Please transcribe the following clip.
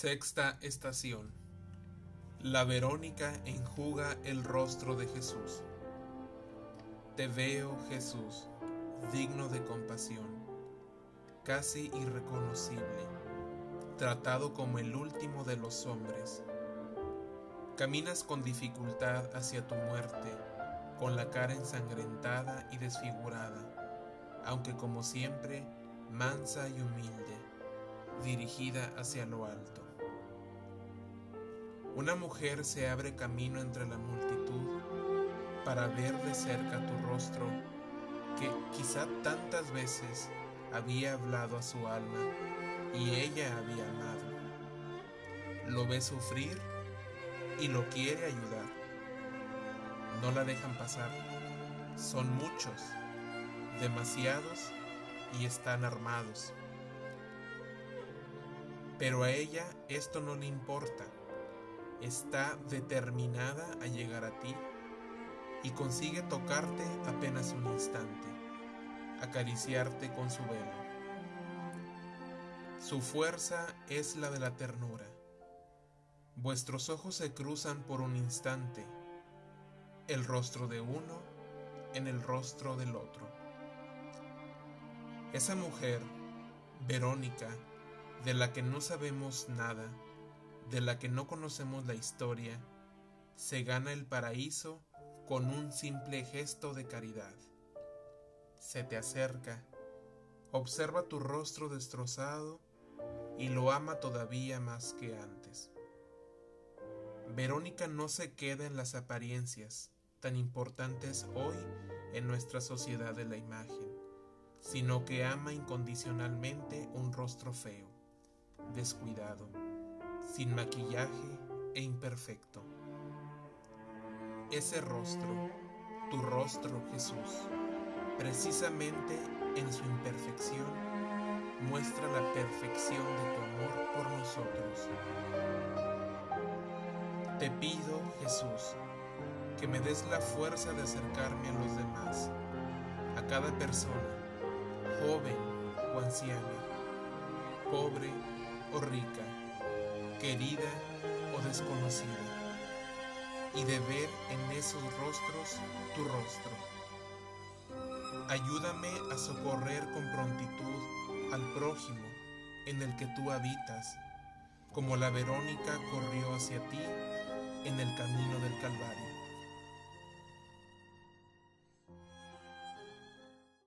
Sexta estación. La Verónica enjuga el rostro de Jesús. Te veo, Jesús, digno de compasión, casi irreconocible, tratado como el último de los hombres. Caminas con dificultad hacia tu muerte, con la cara ensangrentada y desfigurada, aunque como siempre, mansa y humilde, dirigida hacia lo alto. Una mujer se abre camino entre la multitud para ver de cerca tu rostro que quizá tantas veces había hablado a su alma y ella había amado. Lo ve sufrir y lo quiere ayudar. No la dejan pasar. Son muchos, demasiados y están armados. Pero a ella esto no le importa. Está determinada a llegar a ti y consigue tocarte apenas un instante, acariciarte con su velo. Su fuerza es la de la ternura. Vuestros ojos se cruzan por un instante, el rostro de uno en el rostro del otro. Esa mujer, Verónica, de la que no sabemos nada, de la que no conocemos la historia, se gana el paraíso con un simple gesto de caridad. Se te acerca, observa tu rostro destrozado y lo ama todavía más que antes. Verónica no se queda en las apariencias tan importantes hoy en nuestra sociedad de la imagen, sino que ama incondicionalmente un rostro feo, descuidado, sin maquillaje e imperfecto ese rostro, tu rostro Jesús, precisamente en su imperfección, muestra la perfección de tu amor por nosotros. Te pido, Jesús, que me des la fuerza de acercarme a los demás, a cada persona, joven o anciana, pobre o rica, querida o desconocida y de ver en esos rostros tu rostro. Ayúdame a socorrer con prontitud al prójimo en el que tú habitas, como la Verónica corrió hacia ti en el camino del Calvario.